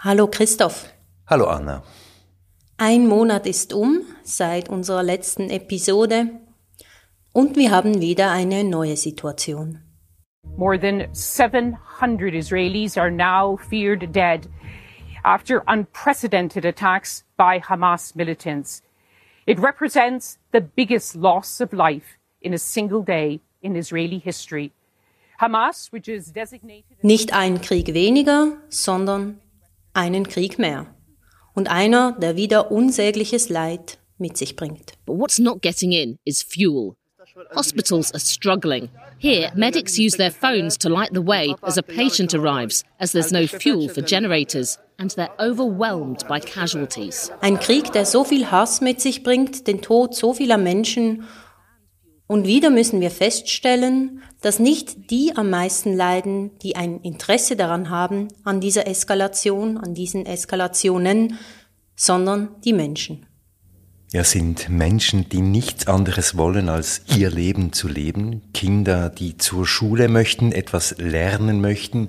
Hallo Christoph. Hallo Anna. Ein Monat ist um seit unserer letzten Episode und wir haben wieder eine neue Situation. More than 700 Israelis are now feared dead after unprecedented attacks by Hamas militants. It represents the biggest loss of life in a single day in Israeli history. Hamas, which is designated Nicht ein Krieg weniger, sondern einen Krieg mehr. Und einer, der wieder unsägliches Leid mit sich bringt. But what's not getting in is fuel. Hospitals are struggling. Here, medics use their phones to light the way as a patient arrives, as there's no fuel for generators, and they're overwhelmed by casualties. Ein Krieg, der so viel Hass mit sich bringt, den Tod so vieler Menschen. Und wieder müssen wir feststellen, dass nicht die am meisten leiden, die ein Interesse daran haben, an dieser Eskalation, an diesen Eskalationen, sondern die Menschen. Ja, sind Menschen, die nichts anderes wollen, als ihr Leben zu leben. Kinder, die zur Schule möchten, etwas lernen möchten.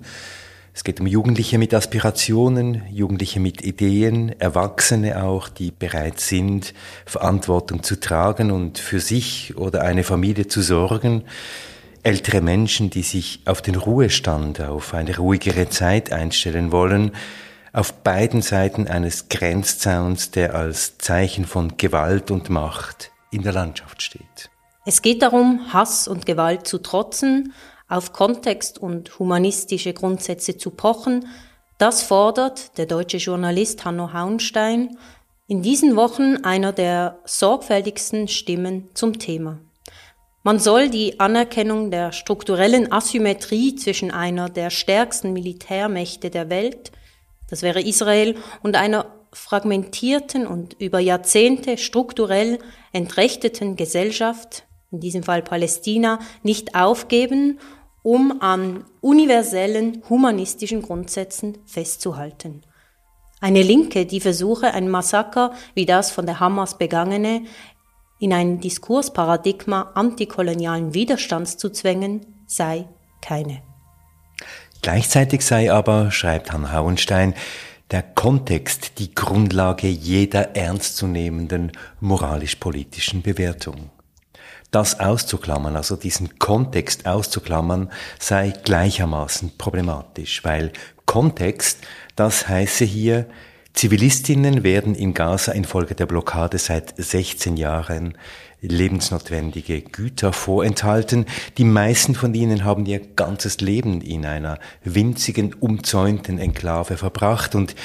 Es geht um Jugendliche mit Aspirationen, Jugendliche mit Ideen, Erwachsene auch, die bereit sind, Verantwortung zu tragen und für sich oder eine Familie zu sorgen. Ältere Menschen, die sich auf den Ruhestand, auf eine ruhigere Zeit einstellen wollen auf beiden Seiten eines Grenzzauns, der als Zeichen von Gewalt und Macht in der Landschaft steht. Es geht darum, Hass und Gewalt zu trotzen, auf Kontext und humanistische Grundsätze zu pochen. Das fordert der deutsche Journalist Hanno Hauenstein in diesen Wochen einer der sorgfältigsten Stimmen zum Thema. Man soll die Anerkennung der strukturellen Asymmetrie zwischen einer der stärksten Militärmächte der Welt das wäre Israel, und einer fragmentierten und über Jahrzehnte strukturell entrechteten Gesellschaft, in diesem Fall Palästina, nicht aufgeben, um an universellen humanistischen Grundsätzen festzuhalten. Eine Linke, die versuche, ein Massaker wie das von der Hamas begangene in ein Diskursparadigma antikolonialen Widerstands zu zwängen, sei keine. Gleichzeitig sei aber, schreibt Hannah Hauenstein, der Kontext die Grundlage jeder ernstzunehmenden moralisch-politischen Bewertung. Das auszuklammern, also diesen Kontext auszuklammern, sei gleichermaßen problematisch, weil Kontext, das heiße hier, Zivilistinnen werden in Gaza infolge der Blockade seit 16 Jahren lebensnotwendige Güter vorenthalten. Die meisten von ihnen haben ihr ganzes Leben in einer winzigen, umzäunten Enklave verbracht und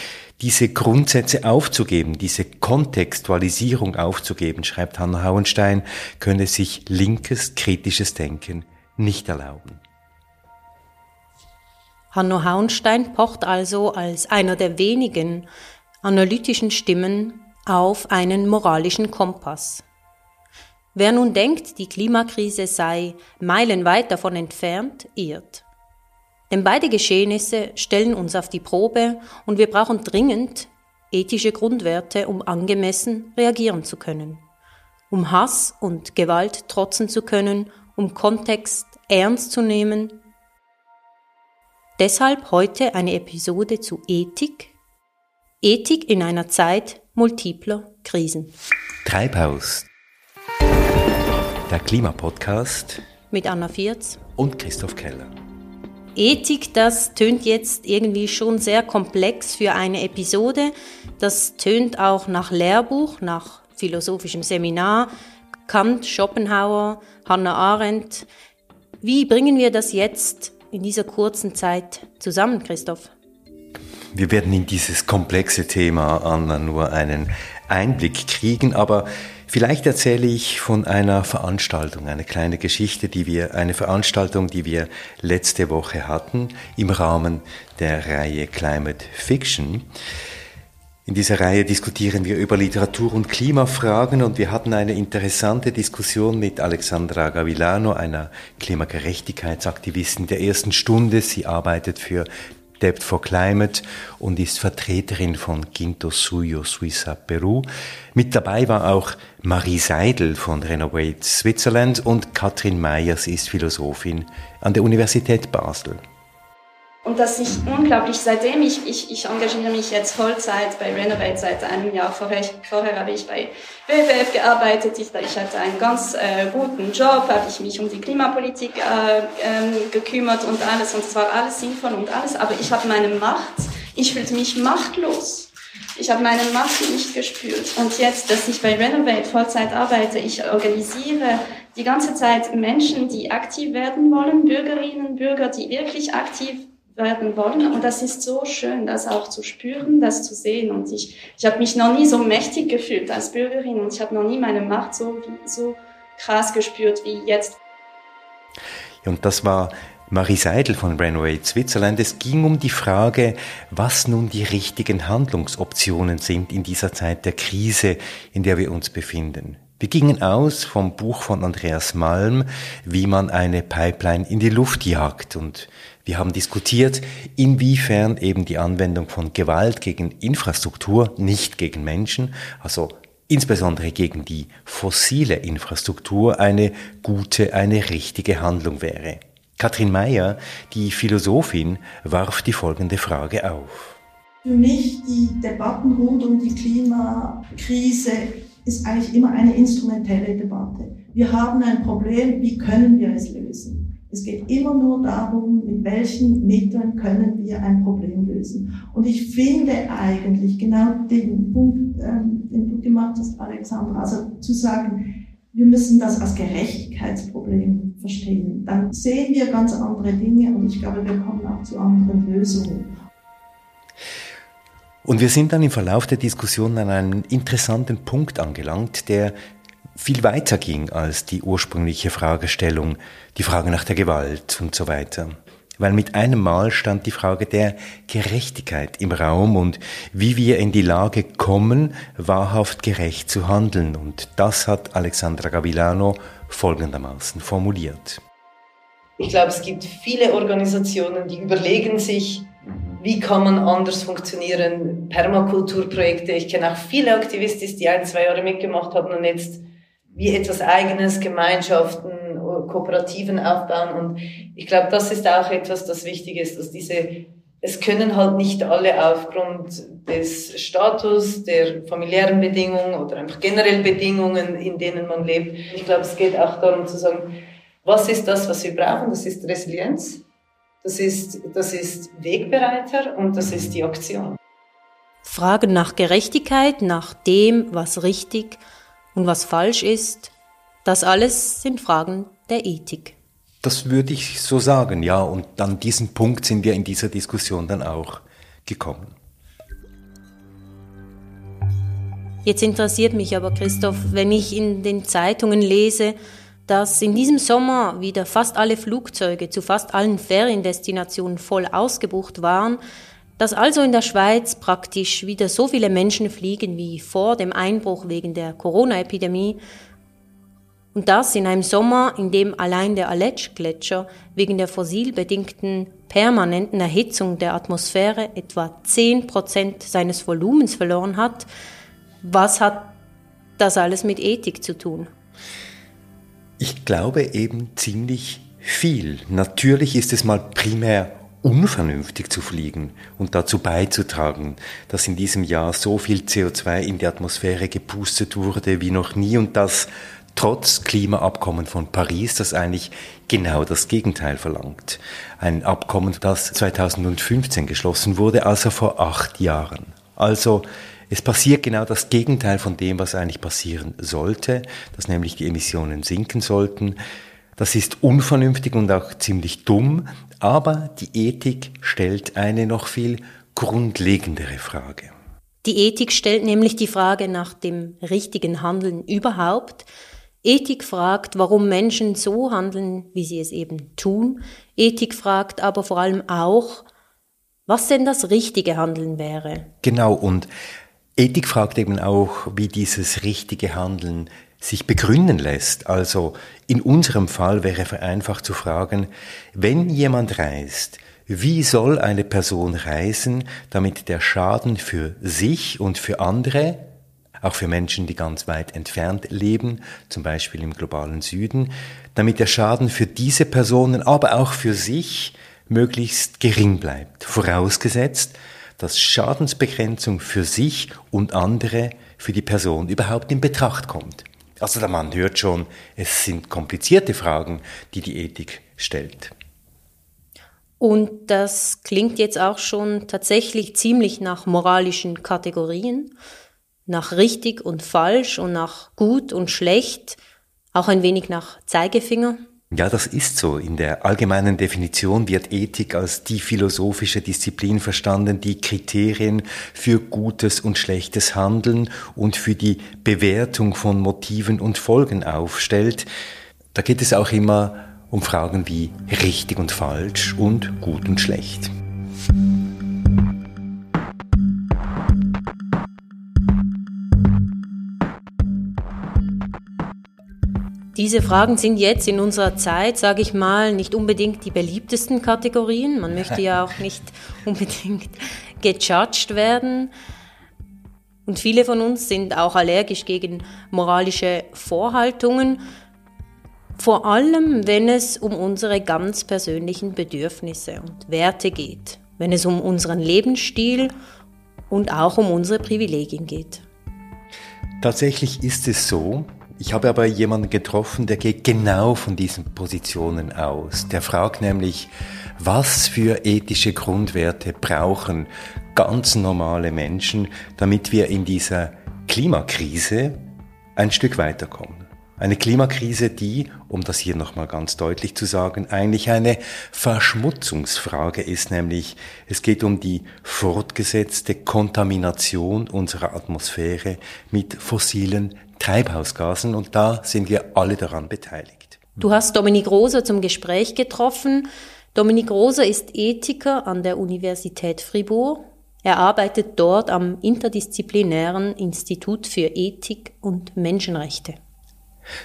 diese Grundsätze aufzugeben, diese Kontextualisierung aufzugeben, schreibt Hannah Hauenstein, könne sich linkes, kritisches Denken nicht erlauben. Hanno Hauenstein pocht also als einer der wenigen analytischen Stimmen auf einen moralischen Kompass. Wer nun denkt, die Klimakrise sei meilenweit davon entfernt, irrt. Denn beide Geschehnisse stellen uns auf die Probe und wir brauchen dringend ethische Grundwerte, um angemessen reagieren zu können, um Hass und Gewalt trotzen zu können, um Kontext ernst zu nehmen. Deshalb heute eine Episode zu Ethik. Ethik in einer Zeit multipler Krisen. Treibhaus, der Klimapodcast Mit Anna Vierz. und Christoph Keller. Ethik, das tönt jetzt irgendwie schon sehr komplex für eine Episode. Das tönt auch nach Lehrbuch, nach philosophischem Seminar. Kant, Schopenhauer, Hannah Arendt. Wie bringen wir das jetzt in dieser kurzen Zeit zusammen, Christoph? Wir werden in dieses komplexe Thema, Anna, nur einen Einblick kriegen, aber vielleicht erzähle ich von einer Veranstaltung, eine kleine Geschichte, die wir, eine Veranstaltung, die wir letzte Woche hatten im Rahmen der Reihe Climate Fiction. In dieser Reihe diskutieren wir über Literatur und Klimafragen und wir hatten eine interessante Diskussion mit Alexandra Gavilano, einer Klimagerechtigkeitsaktivistin der ersten Stunde. Sie arbeitet für Debt for Climate und ist Vertreterin von Quinto Suyo Suiza Peru. Mit dabei war auch Marie Seidel von Renovate Switzerland und Katrin Meyers ist Philosophin an der Universität Basel. Und dass ich unglaublich, seitdem ich, ich, ich engagiere mich jetzt Vollzeit bei Renovate seit einem Jahr. Vorher, vorher habe ich bei WWF gearbeitet. Ich, ich hatte einen ganz äh, guten Job, habe ich mich um die Klimapolitik äh, ähm, gekümmert und alles. Und es war alles sinnvoll und alles. Aber ich habe meine Macht, ich fühlte mich machtlos. Ich habe meine Macht nicht gespürt. Und jetzt, dass ich bei Renovate Vollzeit arbeite, ich organisiere die ganze Zeit Menschen, die aktiv werden wollen, Bürgerinnen, Bürger, die wirklich aktiv werden wollen. Und das ist so schön, das auch zu spüren, das zu sehen. Und ich, ich habe mich noch nie so mächtig gefühlt als Bürgerin und ich habe noch nie meine Macht so, so krass gespürt wie jetzt. Und das war Marie Seidel von Renovate Switzerland. Es ging um die Frage, was nun die richtigen Handlungsoptionen sind in dieser Zeit der Krise, in der wir uns befinden. Wir gingen aus vom Buch von Andreas Malm, wie man eine Pipeline in die Luft jagt und wir haben diskutiert, inwiefern eben die Anwendung von Gewalt gegen Infrastruktur, nicht gegen Menschen, also insbesondere gegen die fossile Infrastruktur eine gute, eine richtige Handlung wäre. Katrin Meyer, die Philosophin, warf die folgende Frage auf. Für mich die Debatten rund um die Klimakrise ist eigentlich immer eine instrumentelle Debatte. Wir haben ein Problem, wie können wir es lösen? Es geht immer nur darum, mit welchen Mitteln können wir ein Problem lösen. Und ich finde eigentlich genau den Punkt, ähm, den du gemacht hast, Alexandra, also zu sagen, wir müssen das als Gerechtigkeitsproblem verstehen. Dann sehen wir ganz andere Dinge und ich glaube, wir kommen auch zu anderen Lösungen. Und wir sind dann im Verlauf der Diskussion an einem interessanten Punkt angelangt, der viel weiter ging als die ursprüngliche Fragestellung, die Frage nach der Gewalt und so weiter. Weil mit einem Mal stand die Frage der Gerechtigkeit im Raum und wie wir in die Lage kommen, wahrhaft gerecht zu handeln. Und das hat Alexandra Gavilano folgendermaßen formuliert. Ich glaube, es gibt viele Organisationen, die überlegen sich, wie kann man anders funktionieren, Permakulturprojekte. Ich kenne auch viele Aktivisten, die ein, zwei Jahre mitgemacht haben und jetzt wie etwas Eigenes, Gemeinschaften, Kooperativen aufbauen. Und ich glaube, das ist auch etwas, das wichtig ist, dass diese, es können halt nicht alle aufgrund des Status, der familiären Bedingungen oder einfach generell Bedingungen, in denen man lebt. Ich glaube, es geht auch darum zu sagen, was ist das, was wir brauchen? Das ist Resilienz, das ist, das ist Wegbereiter und das ist die Aktion. Fragen nach Gerechtigkeit, nach dem, was richtig und was falsch ist, das alles sind Fragen der Ethik. Das würde ich so sagen, ja. Und an diesen Punkt sind wir in dieser Diskussion dann auch gekommen. Jetzt interessiert mich aber, Christoph, wenn ich in den Zeitungen lese, dass in diesem Sommer wieder fast alle Flugzeuge zu fast allen Feriendestinationen voll ausgebucht waren, dass also in der Schweiz praktisch wieder so viele Menschen fliegen wie vor dem Einbruch wegen der Corona-Epidemie und das in einem Sommer, in dem allein der Aletsch-Gletscher wegen der fossilbedingten permanenten Erhitzung der Atmosphäre etwa 10 Prozent seines Volumens verloren hat. Was hat das alles mit Ethik zu tun? Ich glaube eben ziemlich viel. Natürlich ist es mal primär unvernünftig zu fliegen und dazu beizutragen, dass in diesem Jahr so viel CO2 in die Atmosphäre gepustet wurde wie noch nie und das trotz Klimaabkommen von Paris, das eigentlich genau das Gegenteil verlangt. Ein Abkommen, das 2015 geschlossen wurde, also vor acht Jahren. Also es passiert genau das Gegenteil von dem, was eigentlich passieren sollte, dass nämlich die Emissionen sinken sollten. Das ist unvernünftig und auch ziemlich dumm, aber die Ethik stellt eine noch viel grundlegendere Frage. Die Ethik stellt nämlich die Frage nach dem richtigen Handeln überhaupt. Ethik fragt, warum Menschen so handeln, wie sie es eben tun. Ethik fragt aber vor allem auch, was denn das richtige Handeln wäre. Genau, und Ethik fragt eben auch, wie dieses richtige Handeln sich begründen lässt. Also in unserem Fall wäre vereinfacht zu fragen, wenn jemand reist, wie soll eine Person reisen, damit der Schaden für sich und für andere, auch für Menschen, die ganz weit entfernt leben, zum Beispiel im globalen Süden, damit der Schaden für diese Personen, aber auch für sich möglichst gering bleibt, vorausgesetzt, dass Schadensbegrenzung für sich und andere, für die Person überhaupt in Betracht kommt. Also der Mann hört schon, es sind komplizierte Fragen, die die Ethik stellt. Und das klingt jetzt auch schon tatsächlich ziemlich nach moralischen Kategorien, nach richtig und falsch und nach gut und schlecht, auch ein wenig nach Zeigefinger. Ja, das ist so. In der allgemeinen Definition wird Ethik als die philosophische Disziplin verstanden, die Kriterien für gutes und schlechtes Handeln und für die Bewertung von Motiven und Folgen aufstellt. Da geht es auch immer um Fragen wie richtig und falsch und gut und schlecht. Diese Fragen sind jetzt in unserer Zeit, sage ich mal, nicht unbedingt die beliebtesten Kategorien. Man möchte ja auch nicht unbedingt gejudged werden. Und viele von uns sind auch allergisch gegen moralische Vorhaltungen, vor allem wenn es um unsere ganz persönlichen Bedürfnisse und Werte geht, wenn es um unseren Lebensstil und auch um unsere Privilegien geht. Tatsächlich ist es so, ich habe aber jemanden getroffen, der geht genau von diesen Positionen aus. Der fragt nämlich, was für ethische Grundwerte brauchen ganz normale Menschen, damit wir in dieser Klimakrise ein Stück weiterkommen. Eine Klimakrise, die, um das hier nochmal ganz deutlich zu sagen, eigentlich eine Verschmutzungsfrage ist, nämlich es geht um die fortgesetzte Kontamination unserer Atmosphäre mit fossilen Treibhausgasen und da sind wir alle daran beteiligt. Du hast Dominik Roser zum Gespräch getroffen. Dominik Roser ist Ethiker an der Universität Fribourg. Er arbeitet dort am Interdisziplinären Institut für Ethik und Menschenrechte.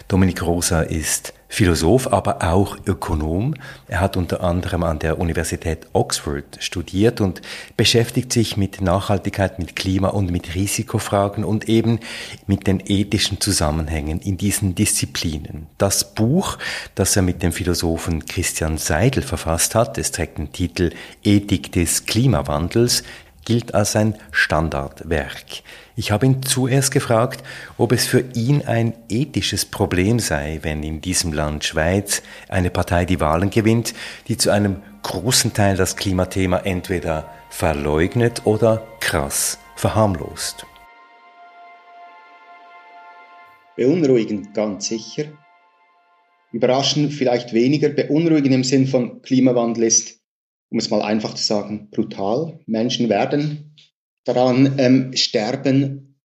Dominik Rosa ist Philosoph, aber auch Ökonom. Er hat unter anderem an der Universität Oxford studiert und beschäftigt sich mit Nachhaltigkeit, mit Klima und mit Risikofragen und eben mit den ethischen Zusammenhängen in diesen Disziplinen. Das Buch, das er mit dem Philosophen Christian Seidel verfasst hat, es trägt den Titel Ethik des Klimawandels, gilt als ein Standardwerk. Ich habe ihn zuerst gefragt, ob es für ihn ein ethisches Problem sei, wenn in diesem Land Schweiz eine Partei die Wahlen gewinnt, die zu einem großen Teil das Klimathema entweder verleugnet oder krass verharmlost. Beunruhigend ganz sicher. Überraschend vielleicht weniger. Beunruhigend im Sinn von Klimawandel ist, um es mal einfach zu sagen, brutal. Menschen werden Daran ähm, sterben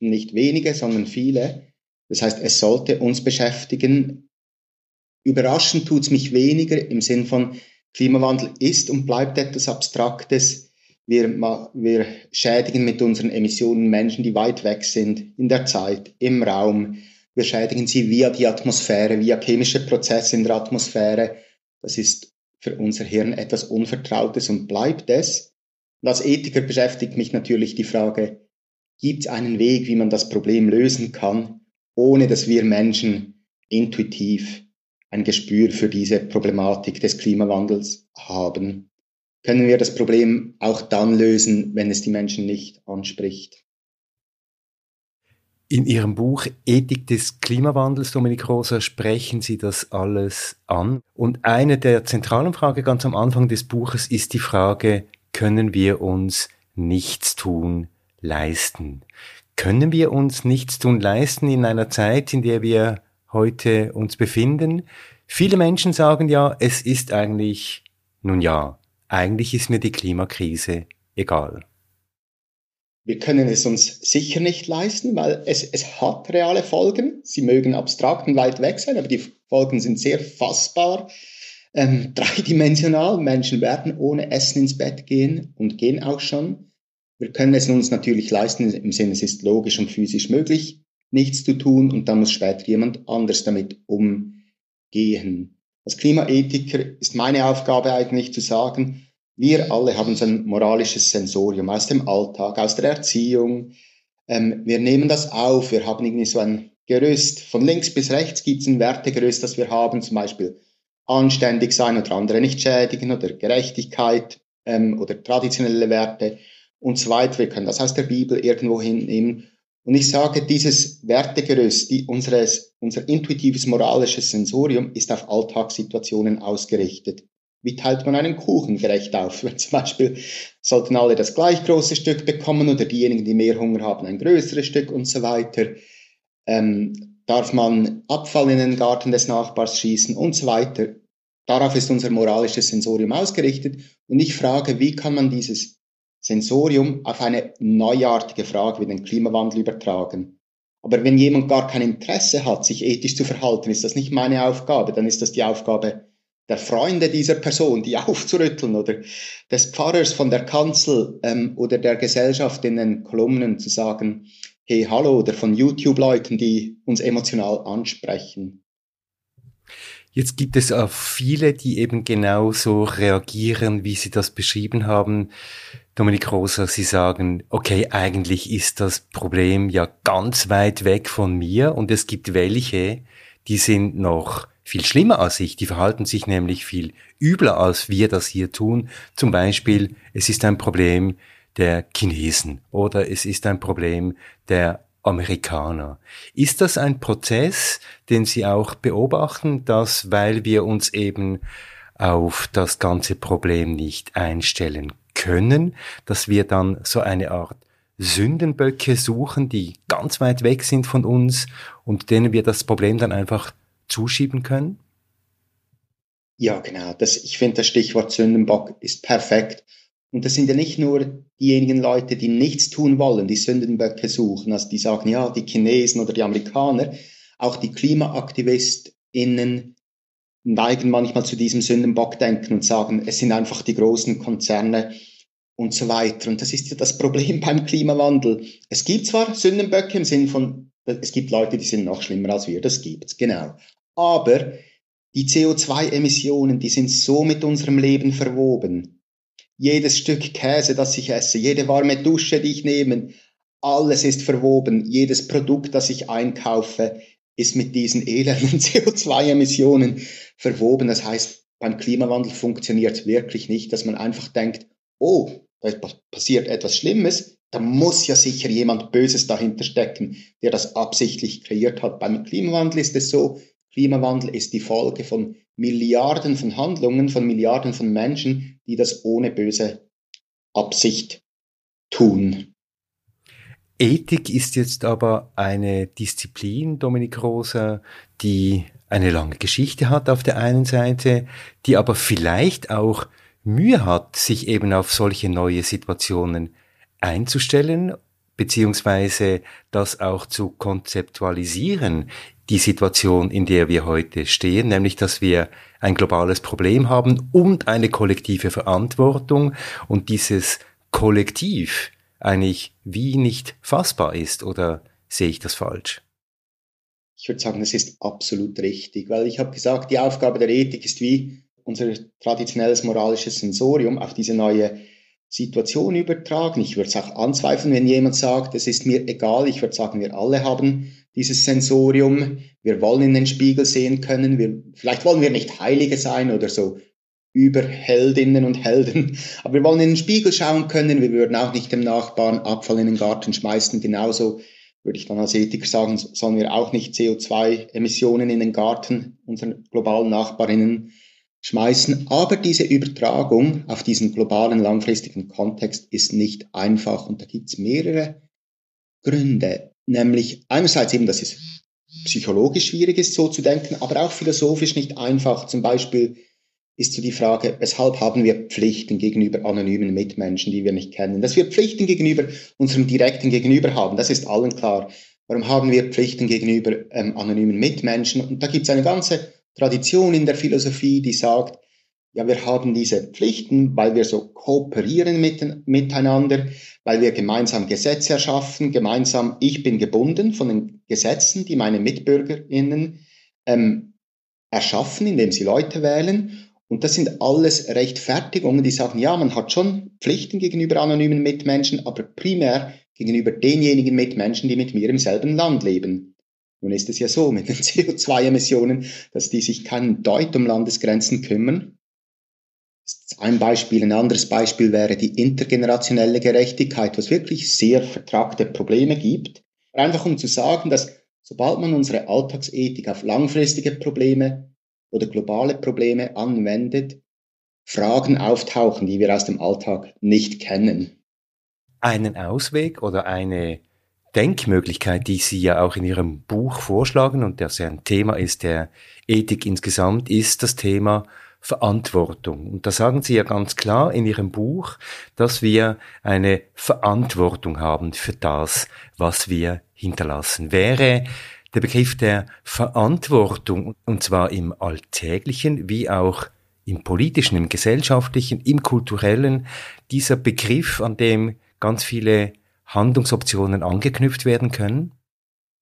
nicht wenige, sondern viele. Das heißt, es sollte uns beschäftigen. Überraschend tut es mich weniger im Sinn von Klimawandel ist und bleibt etwas Abstraktes. Wir, wir schädigen mit unseren Emissionen Menschen, die weit weg sind in der Zeit, im Raum. Wir schädigen sie via die Atmosphäre, via chemische Prozesse in der Atmosphäre. Das ist für unser Hirn etwas Unvertrautes und bleibt es. Und als Ethiker beschäftigt mich natürlich die Frage, gibt es einen Weg, wie man das Problem lösen kann, ohne dass wir Menschen intuitiv ein Gespür für diese Problematik des Klimawandels haben? Können wir das Problem auch dann lösen, wenn es die Menschen nicht anspricht? In Ihrem Buch Ethik des Klimawandels, Dominik Rosa, sprechen Sie das alles an. Und eine der zentralen Fragen ganz am Anfang des Buches ist die Frage, können wir uns Nichtstun leisten. Können wir uns Nichtstun leisten in einer Zeit, in der wir heute uns befinden? Viele Menschen sagen ja, es ist eigentlich, nun ja, eigentlich ist mir die Klimakrise egal. Wir können es uns sicher nicht leisten, weil es, es hat reale Folgen. Sie mögen abstrakt und weit weg sein, aber die Folgen sind sehr fassbar ähm, dreidimensional. Menschen werden ohne Essen ins Bett gehen und gehen auch schon. Wir können es uns natürlich leisten, im Sinne, es ist logisch und physisch möglich, nichts zu tun und dann muss später jemand anders damit umgehen. Als Klimaethiker ist meine Aufgabe eigentlich zu sagen, wir alle haben so ein moralisches Sensorium aus dem Alltag, aus der Erziehung. Ähm, wir nehmen das auf, wir haben irgendwie so ein Gerüst. Von links bis rechts gibt es ein Wertegerüst, das wir haben, zum Beispiel anständig sein oder andere nicht schädigen oder Gerechtigkeit ähm, oder traditionelle Werte und so weiter. Wir können das aus der Bibel irgendwo hinnehmen. Und ich sage, dieses Wertegerüst, die, unseres, unser intuitives moralisches Sensorium ist auf Alltagssituationen ausgerichtet. Wie teilt man einen Kuchen gerecht auf? Wenn zum Beispiel sollten alle das gleich große Stück bekommen oder diejenigen, die mehr Hunger haben, ein größeres Stück und so weiter. Ähm, darf man Abfall in den Garten des Nachbars schießen und so weiter. Darauf ist unser moralisches Sensorium ausgerichtet. Und ich frage, wie kann man dieses Sensorium auf eine neuartige Frage wie den Klimawandel übertragen? Aber wenn jemand gar kein Interesse hat, sich ethisch zu verhalten, ist das nicht meine Aufgabe, dann ist das die Aufgabe der Freunde dieser Person, die aufzurütteln oder des Pfarrers von der Kanzel ähm, oder der Gesellschaft in den Kolumnen zu sagen, hey, hallo, oder von YouTube-Leuten, die uns emotional ansprechen. Jetzt gibt es auch viele, die eben genauso reagieren, wie Sie das beschrieben haben. Dominik Rosa, Sie sagen, okay, eigentlich ist das Problem ja ganz weit weg von mir und es gibt welche, die sind noch viel schlimmer als ich. Die verhalten sich nämlich viel übler, als wir das hier tun. Zum Beispiel, es ist ein Problem der Chinesen oder es ist ein Problem der Amerikaner. Ist das ein Prozess, den Sie auch beobachten, dass weil wir uns eben auf das ganze Problem nicht einstellen können, dass wir dann so eine Art Sündenböcke suchen, die ganz weit weg sind von uns und denen wir das Problem dann einfach zuschieben können? Ja, genau. Das, ich finde, das Stichwort Sündenbock ist perfekt. Und das sind ja nicht nur diejenigen Leute, die nichts tun wollen, die Sündenböcke suchen, also die sagen, ja, die Chinesen oder die Amerikaner, auch die KlimaaktivistInnen neigen manchmal zu diesem Sündenbockdenken und sagen, es sind einfach die großen Konzerne und so weiter. Und das ist ja das Problem beim Klimawandel. Es gibt zwar Sündenböcke im Sinn von, es gibt Leute, die sind noch schlimmer als wir, das gibt's, genau. Aber die CO2-Emissionen, die sind so mit unserem Leben verwoben. Jedes Stück Käse, das ich esse, jede warme Dusche, die ich nehme, alles ist verwoben. Jedes Produkt, das ich einkaufe, ist mit diesen elenden CO2-Emissionen verwoben. Das heißt, beim Klimawandel funktioniert es wirklich nicht, dass man einfach denkt, oh, da passiert etwas Schlimmes, da muss ja sicher jemand Böses dahinter stecken, der das absichtlich kreiert hat. Beim Klimawandel ist es so, Klimawandel ist die Folge von Milliarden von Handlungen, von Milliarden von Menschen, die das ohne böse Absicht tun. Ethik ist jetzt aber eine Disziplin, Dominik Rosa, die eine lange Geschichte hat auf der einen Seite, die aber vielleicht auch Mühe hat, sich eben auf solche neue Situationen einzustellen, beziehungsweise das auch zu konzeptualisieren die Situation, in der wir heute stehen, nämlich dass wir ein globales Problem haben und eine kollektive Verantwortung und dieses Kollektiv eigentlich wie nicht fassbar ist oder sehe ich das falsch? Ich würde sagen, das ist absolut richtig, weil ich habe gesagt, die Aufgabe der Ethik ist wie unser traditionelles moralisches Sensorium auf diese neue Situation übertragen. Ich würde es auch anzweifeln, wenn jemand sagt, es ist mir egal. Ich würde sagen, wir alle haben dieses Sensorium. Wir wollen in den Spiegel sehen können. Wir, vielleicht wollen wir nicht Heilige sein oder so Überheldinnen und Helden, aber wir wollen in den Spiegel schauen können. Wir würden auch nicht dem Nachbarn Abfall in den Garten schmeißen. Genauso würde ich dann als Ethiker sagen, sollen wir auch nicht CO2-Emissionen in den Garten unserer globalen Nachbarinnen schmeißen. Aber diese Übertragung auf diesen globalen langfristigen Kontext ist nicht einfach und da gibt es mehrere Gründe. Nämlich einerseits eben, dass es psychologisch schwierig ist, so zu denken, aber auch philosophisch nicht einfach. Zum Beispiel ist so die Frage, weshalb haben wir Pflichten gegenüber anonymen Mitmenschen, die wir nicht kennen? Dass wir Pflichten gegenüber unserem direkten Gegenüber haben, das ist allen klar. Warum haben wir Pflichten gegenüber ähm, anonymen Mitmenschen? Und da gibt es eine ganze Tradition in der Philosophie, die sagt, ja, wir haben diese Pflichten, weil wir so kooperieren mit, miteinander, weil wir gemeinsam Gesetze erschaffen, gemeinsam, ich bin gebunden von den Gesetzen, die meine MitbürgerInnen ähm, erschaffen, indem sie Leute wählen. Und das sind alles Rechtfertigungen, die sagen, ja, man hat schon Pflichten gegenüber anonymen Mitmenschen, aber primär gegenüber denjenigen Mitmenschen, die mit mir im selben Land leben. Nun ist es ja so mit den CO2-Emissionen, dass die sich keinen Deut um Landesgrenzen kümmern. Ein Beispiel. Ein anderes Beispiel wäre die intergenerationelle Gerechtigkeit, was wirklich sehr vertragte Probleme gibt. Einfach um zu sagen, dass sobald man unsere Alltagsethik auf langfristige Probleme oder globale Probleme anwendet, Fragen auftauchen, die wir aus dem Alltag nicht kennen. Einen Ausweg oder eine Denkmöglichkeit, die Sie ja auch in Ihrem Buch vorschlagen und das ja ein Thema ist der Ethik insgesamt, ist das Thema Verantwortung. Und da sagen Sie ja ganz klar in Ihrem Buch, dass wir eine Verantwortung haben für das, was wir hinterlassen. Wäre der Begriff der Verantwortung, und zwar im alltäglichen wie auch im politischen, im gesellschaftlichen, im kulturellen, dieser Begriff, an dem ganz viele Handlungsoptionen angeknüpft werden können?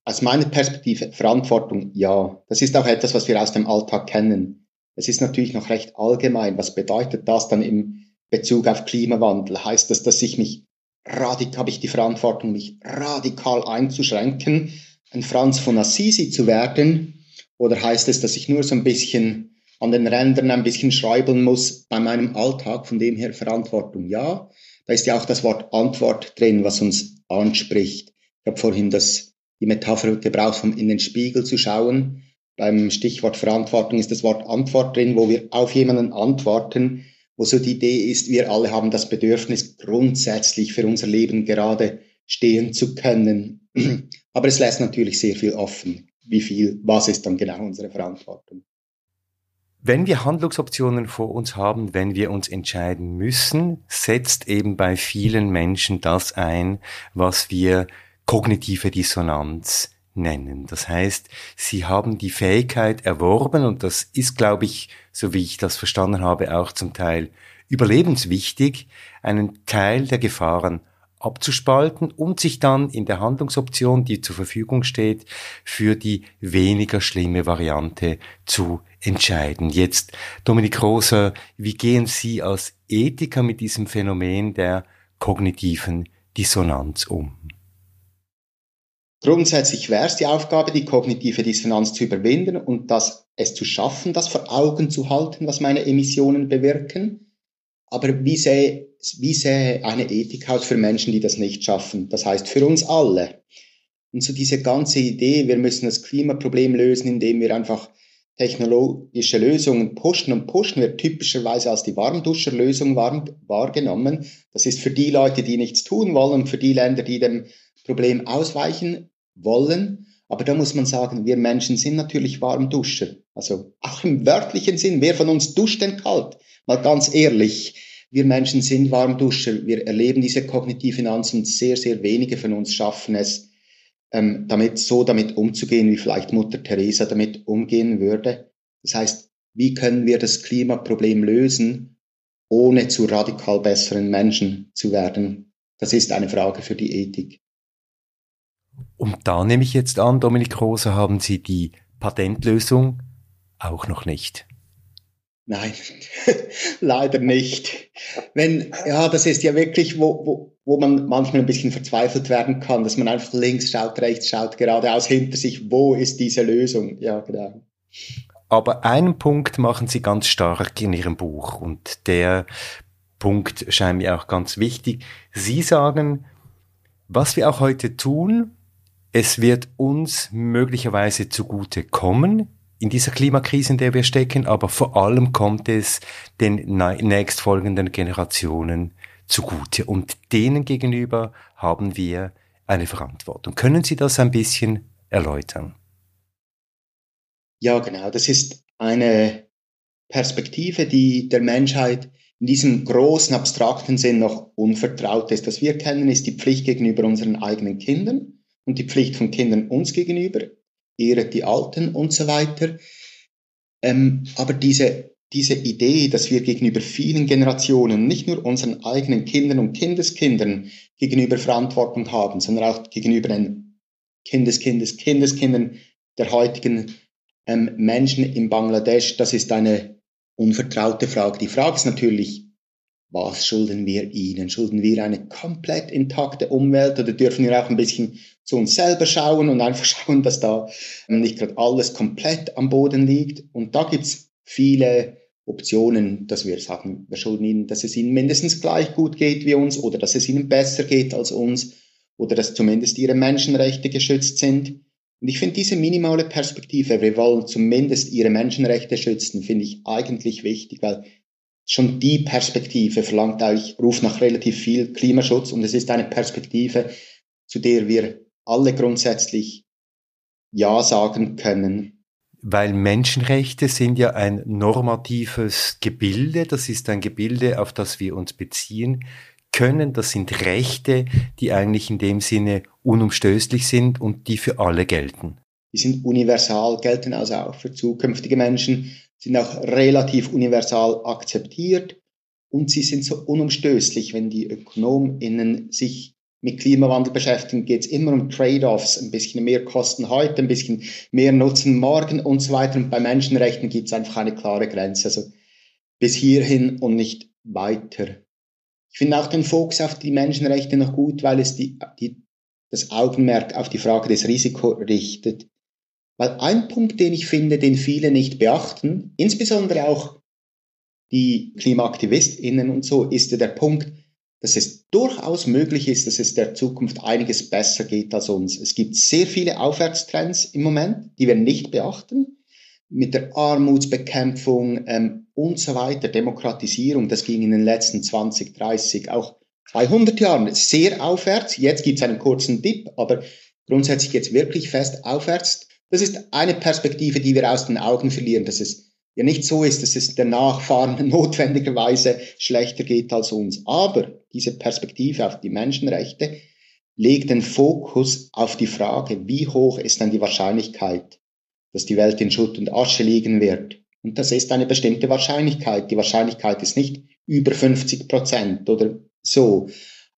Aus meiner Perspektive Verantwortung, ja. Das ist auch etwas, was wir aus dem Alltag kennen. Es ist natürlich noch recht allgemein. Was bedeutet das dann im Bezug auf Klimawandel? Heißt das, dass ich mich radikal, habe ich die Verantwortung, mich radikal einzuschränken, ein Franz von Assisi zu werden? Oder heißt es, dass ich nur so ein bisschen an den Rändern ein bisschen schreiben muss bei meinem Alltag, von dem her Verantwortung? Ja, da ist ja auch das Wort Antwort drin, was uns anspricht. Ich habe vorhin das, die Metapher gebraucht, um in den Spiegel zu schauen. Beim Stichwort Verantwortung ist das Wort Antwort drin, wo wir auf jemanden antworten, wo so die Idee ist, wir alle haben das Bedürfnis, grundsätzlich für unser Leben gerade stehen zu können. Aber es lässt natürlich sehr viel offen. Wie viel, was ist dann genau unsere Verantwortung? Wenn wir Handlungsoptionen vor uns haben, wenn wir uns entscheiden müssen, setzt eben bei vielen Menschen das ein, was wir kognitive Dissonanz nennen. Das heißt, sie haben die Fähigkeit erworben und das ist, glaube ich, so wie ich das verstanden habe, auch zum Teil überlebenswichtig, einen Teil der Gefahren abzuspalten und sich dann in der Handlungsoption, die zur Verfügung steht, für die weniger schlimme Variante zu entscheiden. Jetzt, Dominik Roser, wie gehen Sie als Ethiker mit diesem Phänomen der kognitiven Dissonanz um? Grundsätzlich wäre es die Aufgabe, die kognitive Dissonanz zu überwinden und das, es zu schaffen, das vor Augen zu halten, was meine Emissionen bewirken. Aber wie sähe, wie sähe eine Ethik aus für Menschen, die das nicht schaffen? Das heißt für uns alle. Und so diese ganze Idee, wir müssen das Klimaproblem lösen, indem wir einfach technologische Lösungen pushen und pushen, wird typischerweise als die Warmduscherlösung wahrgenommen. Das ist für die Leute, die nichts tun wollen, für die Länder, die dem Problem ausweichen wollen. Aber da muss man sagen, wir Menschen sind natürlich Warmduscher. Also auch im wörtlichen Sinn, wer von uns duscht denn kalt? Mal ganz ehrlich, wir Menschen sind Warmduscher. Wir erleben diese kognitiven Angst und sehr, sehr wenige von uns schaffen es, ähm, damit so damit umzugehen, wie vielleicht Mutter Teresa damit umgehen würde. Das heißt, wie können wir das Klimaproblem lösen, ohne zu radikal besseren Menschen zu werden? Das ist eine Frage für die Ethik. Und da nehme ich jetzt an, Dominik Rose, haben Sie die Patentlösung auch noch nicht. Nein, leider nicht. Wenn, ja, das ist ja wirklich, wo, wo, wo man manchmal ein bisschen verzweifelt werden kann, dass man einfach links schaut, rechts schaut, geradeaus hinter sich, wo ist diese Lösung? Ja, genau. Aber einen Punkt machen Sie ganz stark in Ihrem Buch und der Punkt scheint mir auch ganz wichtig. Sie sagen, was wir auch heute tun, es wird uns möglicherweise zugute kommen in dieser Klimakrise, in der wir stecken, aber vor allem kommt es den nächstfolgenden Generationen zugute. Und denen gegenüber haben wir eine Verantwortung. Können Sie das ein bisschen erläutern? Ja, genau. Das ist eine Perspektive, die der Menschheit in diesem großen, abstrakten Sinn noch unvertraut ist. Was wir kennen, ist die Pflicht gegenüber unseren eigenen Kindern und die Pflicht von Kindern uns gegenüber, ehret die Alten und so weiter. Ähm, aber diese, diese Idee, dass wir gegenüber vielen Generationen, nicht nur unseren eigenen Kindern und Kindeskindern gegenüber Verantwortung haben, sondern auch gegenüber den Kindeskindes, Kindeskindern der heutigen ähm, Menschen in Bangladesch, das ist eine unvertraute Frage. Die Frage ist natürlich, was schulden wir ihnen? Schulden wir eine komplett intakte Umwelt oder dürfen wir auch ein bisschen zu uns selber schauen und einfach schauen, dass da nicht gerade alles komplett am Boden liegt? Und da gibt's viele Optionen, dass wir sagen, wir schulden ihnen, dass es ihnen mindestens gleich gut geht wie uns oder dass es ihnen besser geht als uns oder dass zumindest ihre Menschenrechte geschützt sind. Und ich finde diese minimale Perspektive, wir wollen zumindest ihre Menschenrechte schützen, finde ich eigentlich wichtig, weil schon die Perspektive verlangt eigentlich, ruft nach relativ viel Klimaschutz und es ist eine Perspektive, zu der wir alle grundsätzlich Ja sagen können. Weil Menschenrechte sind ja ein normatives Gebilde, das ist ein Gebilde, auf das wir uns beziehen können. Das sind Rechte, die eigentlich in dem Sinne unumstößlich sind und die für alle gelten. Die sind universal, gelten also auch für zukünftige Menschen, sind auch relativ universal akzeptiert und sie sind so unumstößlich. Wenn die ÖkonomInnen sich mit Klimawandel beschäftigen, geht es immer um Trade-offs, ein bisschen mehr Kosten heute, ein bisschen mehr Nutzen morgen und so weiter. Und bei Menschenrechten gibt es einfach eine klare Grenze. Also bis hierhin und nicht weiter. Ich finde auch den Fokus auf die Menschenrechte noch gut, weil es die, die, das Augenmerk auf die Frage des Risikos richtet. Weil ein Punkt, den ich finde, den viele nicht beachten, insbesondere auch die KlimaaktivistInnen und so, ist der Punkt, dass es durchaus möglich ist, dass es der Zukunft einiges besser geht als uns. Es gibt sehr viele Aufwärtstrends im Moment, die wir nicht beachten mit der Armutsbekämpfung ähm, und so weiter, Demokratisierung, das ging in den letzten 20, 30, auch 200 Jahren sehr aufwärts. Jetzt gibt es einen kurzen Dip, aber grundsätzlich es wirklich fest aufwärts. Das ist eine Perspektive, die wir aus den Augen verlieren, dass es ja nicht so ist, dass es der Nachfahren notwendigerweise schlechter geht als uns. Aber diese Perspektive auf die Menschenrechte legt den Fokus auf die Frage, wie hoch ist denn die Wahrscheinlichkeit, dass die Welt in Schutt und Asche liegen wird. Und das ist eine bestimmte Wahrscheinlichkeit. Die Wahrscheinlichkeit ist nicht über 50 Prozent oder so.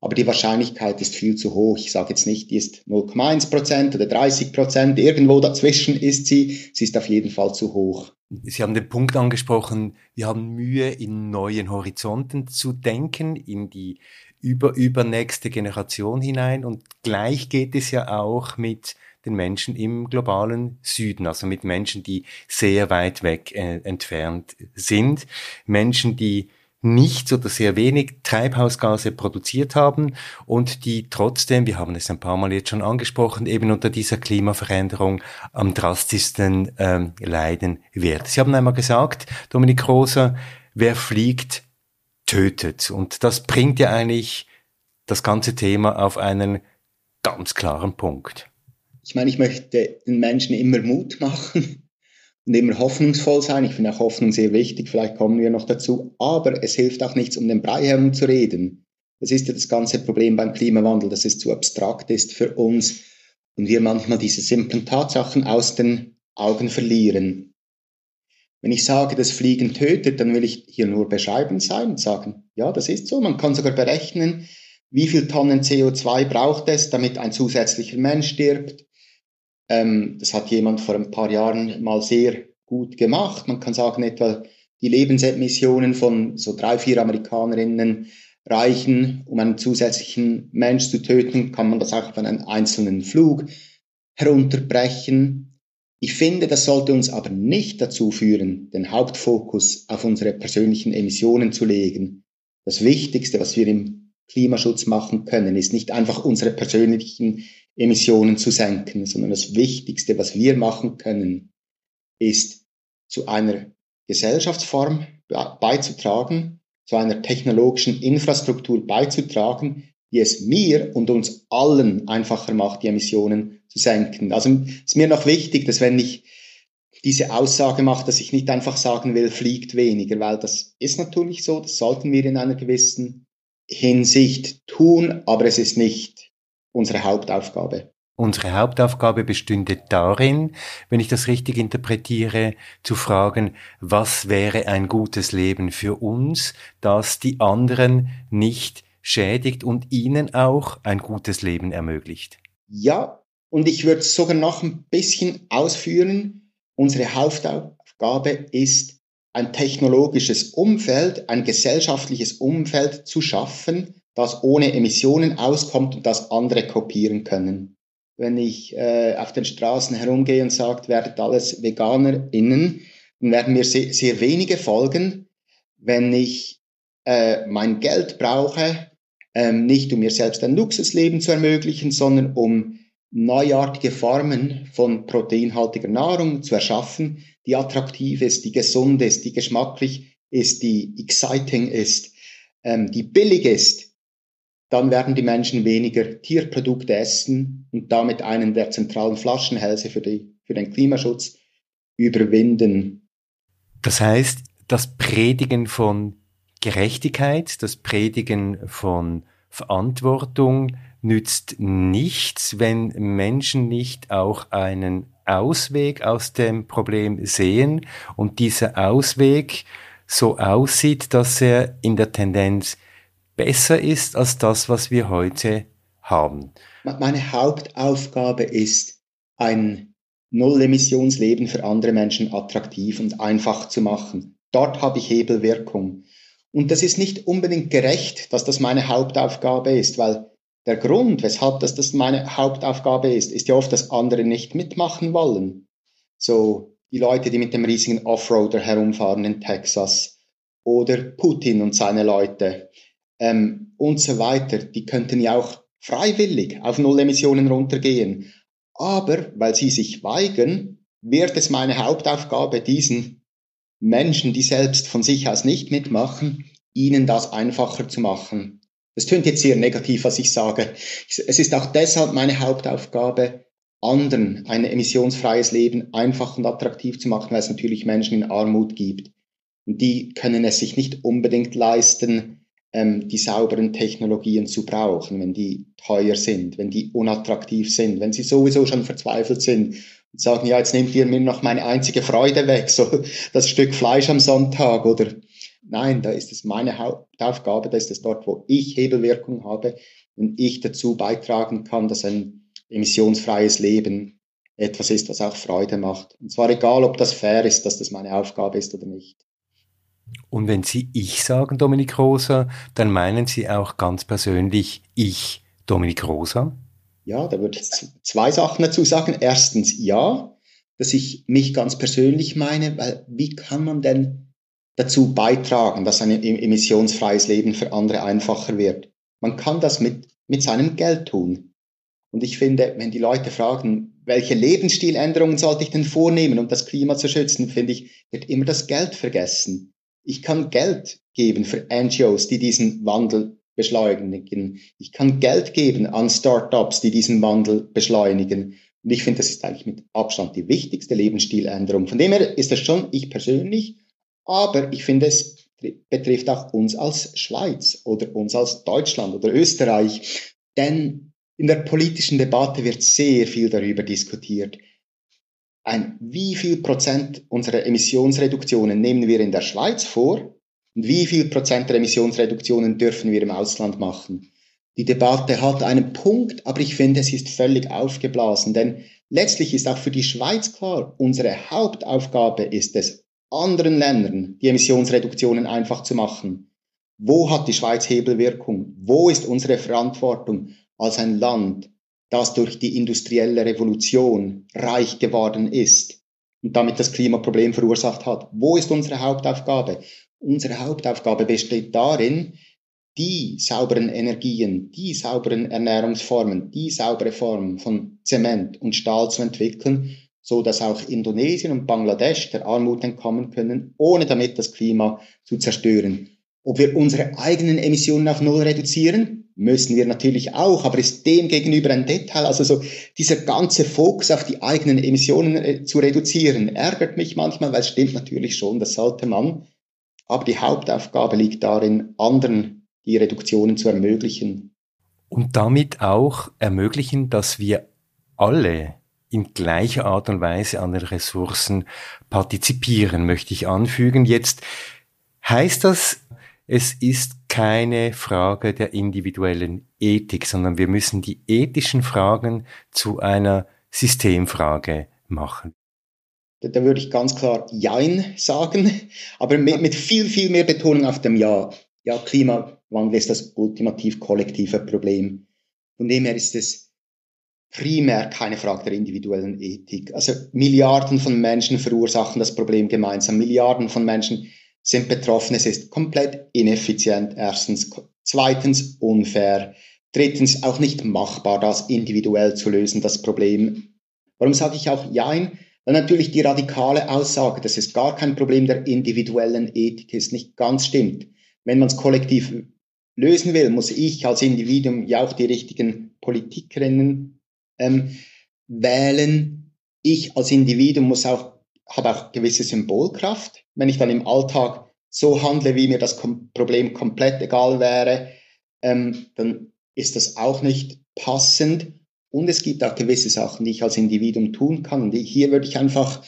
Aber die Wahrscheinlichkeit ist viel zu hoch. Ich sage jetzt nicht, die ist 0,1 Prozent oder 30 Prozent. Irgendwo dazwischen ist sie. Sie ist auf jeden Fall zu hoch. Sie haben den Punkt angesprochen, wir haben Mühe, in neuen Horizonten zu denken, in die über, übernächste Generation hinein. Und gleich geht es ja auch mit den Menschen im globalen Süden, also mit Menschen, die sehr weit weg äh, entfernt sind, Menschen, die nichts oder sehr wenig Treibhausgase produziert haben und die trotzdem, wir haben es ein paar Mal jetzt schon angesprochen, eben unter dieser Klimaveränderung am drastischsten ähm, leiden wird. Sie haben einmal gesagt, Dominik Rosa, wer fliegt, tötet. Und das bringt ja eigentlich das ganze Thema auf einen ganz klaren Punkt ich meine, ich möchte den Menschen immer Mut machen und immer hoffnungsvoll sein. Ich finde auch Hoffnung sehr wichtig, vielleicht kommen wir noch dazu. Aber es hilft auch nichts, um den Brei herum zu reden. Das ist ja das ganze Problem beim Klimawandel, dass es zu abstrakt ist für uns und wir manchmal diese simplen Tatsachen aus den Augen verlieren. Wenn ich sage, das Fliegen tötet, dann will ich hier nur beschreibend sein und sagen, ja, das ist so. Man kann sogar berechnen, wie viel Tonnen CO2 braucht es, damit ein zusätzlicher Mensch stirbt. Ähm, das hat jemand vor ein paar Jahren mal sehr gut gemacht. Man kann sagen, etwa die Lebensemissionen von so drei, vier Amerikanerinnen reichen, um einen zusätzlichen Mensch zu töten, kann man das auch auf einen einzelnen Flug herunterbrechen. Ich finde, das sollte uns aber nicht dazu führen, den Hauptfokus auf unsere persönlichen Emissionen zu legen. Das Wichtigste, was wir im Klimaschutz machen können, ist nicht einfach unsere persönlichen Emissionen zu senken, sondern das Wichtigste, was wir machen können, ist zu einer Gesellschaftsform beizutragen, zu einer technologischen Infrastruktur beizutragen, die es mir und uns allen einfacher macht, die Emissionen zu senken. Also ist mir noch wichtig, dass wenn ich diese Aussage mache, dass ich nicht einfach sagen will, fliegt weniger, weil das ist natürlich so, das sollten wir in einer gewissen Hinsicht tun, aber es ist nicht unsere Hauptaufgabe. Unsere Hauptaufgabe bestünde darin, wenn ich das richtig interpretiere, zu fragen, was wäre ein gutes Leben für uns, das die anderen nicht schädigt und ihnen auch ein gutes Leben ermöglicht. Ja, und ich würde sogar noch ein bisschen ausführen. Unsere Hauptaufgabe ist, ein technologisches Umfeld, ein gesellschaftliches Umfeld zu schaffen, das ohne Emissionen auskommt und das andere kopieren können. Wenn ich äh, auf den Straßen herumgehe und sage, werdet alles VeganerInnen, dann werden mir sehr, sehr wenige folgen. Wenn ich äh, mein Geld brauche, ähm, nicht um mir selbst ein Luxusleben zu ermöglichen, sondern um neuartige Formen von proteinhaltiger Nahrung zu erschaffen, die attraktiv ist, die gesund ist, die geschmacklich ist, die exciting ist, ähm, die billig ist, dann werden die Menschen weniger Tierprodukte essen und damit einen der zentralen Flaschenhälse für, die, für den Klimaschutz überwinden. Das heißt, das Predigen von Gerechtigkeit, das Predigen von Verantwortung nützt nichts, wenn Menschen nicht auch einen Ausweg aus dem Problem sehen und dieser Ausweg so aussieht, dass er in der Tendenz besser ist als das, was wir heute haben. Meine Hauptaufgabe ist, ein Null-Emissionsleben für andere Menschen attraktiv und einfach zu machen. Dort habe ich Hebelwirkung. Und das ist nicht unbedingt gerecht, dass das meine Hauptaufgabe ist, weil der Grund, weshalb das, das meine Hauptaufgabe ist, ist ja oft, dass andere nicht mitmachen wollen. So die Leute, die mit dem riesigen Offroader herumfahren in Texas oder Putin und seine Leute ähm, und so weiter, die könnten ja auch freiwillig auf Null Emissionen runtergehen. Aber weil sie sich weigern, wird es meine Hauptaufgabe, diesen Menschen, die selbst von sich aus nicht mitmachen, ihnen das einfacher zu machen. Das tönt jetzt sehr negativ, was ich sage. Es ist auch deshalb meine Hauptaufgabe, anderen ein emissionsfreies Leben einfach und attraktiv zu machen, weil es natürlich Menschen in Armut gibt. Und die können es sich nicht unbedingt leisten, ähm, die sauberen Technologien zu brauchen, wenn die teuer sind, wenn die unattraktiv sind, wenn sie sowieso schon verzweifelt sind und sagen, ja, jetzt nehmt ihr mir noch meine einzige Freude weg, so das Stück Fleisch am Sonntag oder nein, da ist es meine Hauptaufgabe, da ist es dort, wo ich Hebelwirkung habe und ich dazu beitragen kann, dass ein emissionsfreies Leben etwas ist, was auch Freude macht. Und zwar egal, ob das fair ist, dass das meine Aufgabe ist oder nicht. Und wenn Sie ich sagen, Dominik Rosa, dann meinen Sie auch ganz persönlich ich, Dominik Rosa? Ja, da würde ich zwei Sachen dazu sagen. Erstens ja, dass ich mich ganz persönlich meine, weil wie kann man denn dazu beitragen, dass ein emissionsfreies Leben für andere einfacher wird? Man kann das mit, mit seinem Geld tun. Und ich finde, wenn die Leute fragen, welche Lebensstiländerungen sollte ich denn vornehmen, um das Klima zu schützen, finde ich, wird immer das Geld vergessen. Ich kann Geld geben für NGOs, die diesen Wandel beschleunigen. Ich kann Geld geben an Startups, die diesen Wandel beschleunigen. Und ich finde, das ist eigentlich mit Abstand die wichtigste Lebensstiländerung. Von dem her ist das schon ich persönlich, aber ich finde, es betrifft auch uns als Schweiz oder uns als Deutschland oder Österreich. Denn in der politischen Debatte wird sehr viel darüber diskutiert. Ein, wie viel Prozent unserer Emissionsreduktionen nehmen wir in der Schweiz vor und wie viel Prozent der Emissionsreduktionen dürfen wir im Ausland machen? Die Debatte hat einen Punkt, aber ich finde, es ist völlig aufgeblasen, denn letztlich ist auch für die Schweiz klar, unsere Hauptaufgabe ist es, anderen Ländern die Emissionsreduktionen einfach zu machen. Wo hat die Schweiz Hebelwirkung? Wo ist unsere Verantwortung als ein Land, das durch die industrielle Revolution reich geworden ist und damit das Klimaproblem verursacht hat? Wo ist unsere Hauptaufgabe? Unsere Hauptaufgabe besteht darin, die sauberen Energien, die sauberen Ernährungsformen, die saubere Form von Zement und Stahl zu entwickeln, so dass auch Indonesien und Bangladesch der Armut entkommen können, ohne damit das Klima zu zerstören. Ob wir unsere eigenen Emissionen auf Null reduzieren, müssen wir natürlich auch, aber ist dem gegenüber ein Detail. Also so dieser ganze Fokus auf die eigenen Emissionen äh, zu reduzieren, ärgert mich manchmal, weil es stimmt natürlich schon, das sollte man. Aber die Hauptaufgabe liegt darin, anderen die Reduktionen zu ermöglichen. Und damit auch ermöglichen, dass wir alle in gleicher Art und Weise an den Ressourcen partizipieren, möchte ich anfügen. Jetzt heißt das, es ist keine Frage der individuellen Ethik, sondern wir müssen die ethischen Fragen zu einer Systemfrage machen. Da, würde ich ganz klar Jein sagen, aber mit, mit viel, viel mehr Betonung auf dem Ja. Ja, Klimawandel ist das ultimativ kollektive Problem. Von dem her ist es primär keine Frage der individuellen Ethik. Also Milliarden von Menschen verursachen das Problem gemeinsam. Milliarden von Menschen sind betroffen. Es ist komplett ineffizient. Erstens. Zweitens unfair. Drittens auch nicht machbar, das individuell zu lösen, das Problem. Warum sage ich auch Jein? Weil natürlich die radikale Aussage, dass es gar kein Problem der individuellen Ethik ist, nicht ganz stimmt. Wenn man es kollektiv lösen will, muss ich als Individuum ja auch die richtigen Politikerinnen ähm, wählen. Ich als Individuum muss auch, habe auch gewisse Symbolkraft. Wenn ich dann im Alltag so handle, wie mir das Problem komplett egal wäre, ähm, dann ist das auch nicht passend. Und es gibt auch gewisse Sachen, die ich als Individuum tun kann. Und hier würde ich einfach,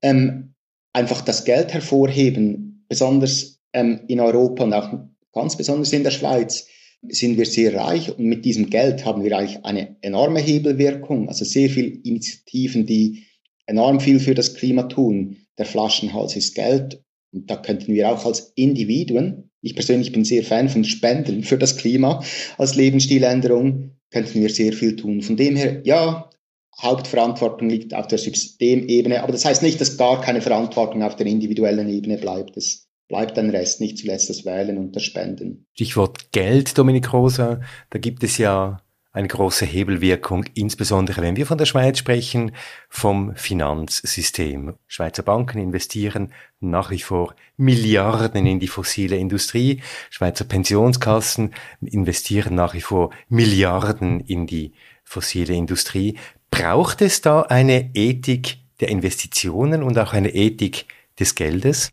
ähm, einfach das Geld hervorheben, besonders ähm, in Europa und auch ganz besonders in der Schweiz sind wir sehr reich und mit diesem Geld haben wir eigentlich eine enorme Hebelwirkung, also sehr viele Initiativen, die enorm viel für das Klima tun. Der Flaschenhals ist Geld und da könnten wir auch als Individuen, ich persönlich bin sehr Fan von Spenden für das Klima als Lebensstiländerung, könnten wir sehr viel tun. Von dem her, ja, Hauptverantwortung liegt auf der Systemebene, aber das heißt nicht, dass gar keine Verantwortung auf der individuellen Ebene bleibt. Das bleibt ein Rest, nicht zuletzt das Wählen und das Spenden. Stichwort Geld, Dominik Rosa, da gibt es ja eine große Hebelwirkung, insbesondere wenn wir von der Schweiz sprechen, vom Finanzsystem. Schweizer Banken investieren nach wie vor Milliarden in die fossile Industrie. Schweizer Pensionskassen investieren nach wie vor Milliarden in die fossile Industrie. Braucht es da eine Ethik der Investitionen und auch eine Ethik des Geldes?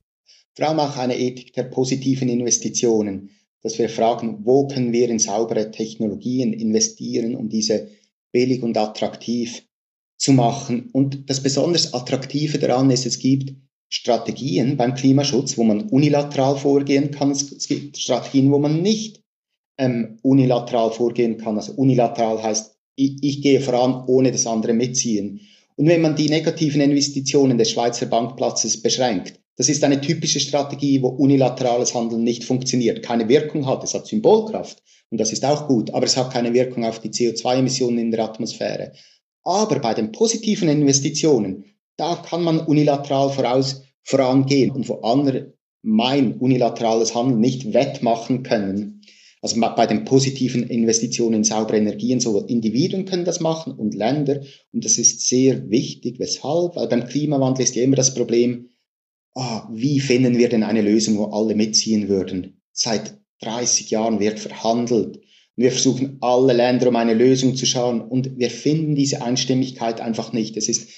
vor allem auch eine Ethik der positiven Investitionen, dass wir fragen, wo können wir in saubere Technologien investieren, um diese billig und attraktiv zu machen. Und das besonders Attraktive daran ist, es gibt Strategien beim Klimaschutz, wo man unilateral vorgehen kann. Es gibt Strategien, wo man nicht ähm, unilateral vorgehen kann. Also unilateral heißt, ich, ich gehe voran, ohne das andere mitziehen. Und wenn man die negativen Investitionen des Schweizer Bankplatzes beschränkt, das ist eine typische Strategie, wo unilaterales Handeln nicht funktioniert, keine Wirkung hat. Es hat Symbolkraft und das ist auch gut, aber es hat keine Wirkung auf die CO2-Emissionen in der Atmosphäre. Aber bei den positiven Investitionen, da kann man unilateral voraus vorangehen und wo andere mein unilaterales Handeln nicht wettmachen können. Also bei den positiven Investitionen in saubere Energien, so Individuen können das machen und Länder. Und das ist sehr wichtig. Weshalb? Weil beim Klimawandel ist ja immer das Problem, ah, wie finden wir denn eine Lösung, wo alle mitziehen würden? Seit 30 Jahren wird verhandelt. Wir versuchen alle Länder um eine Lösung zu schauen und wir finden diese Einstimmigkeit einfach nicht. Es ist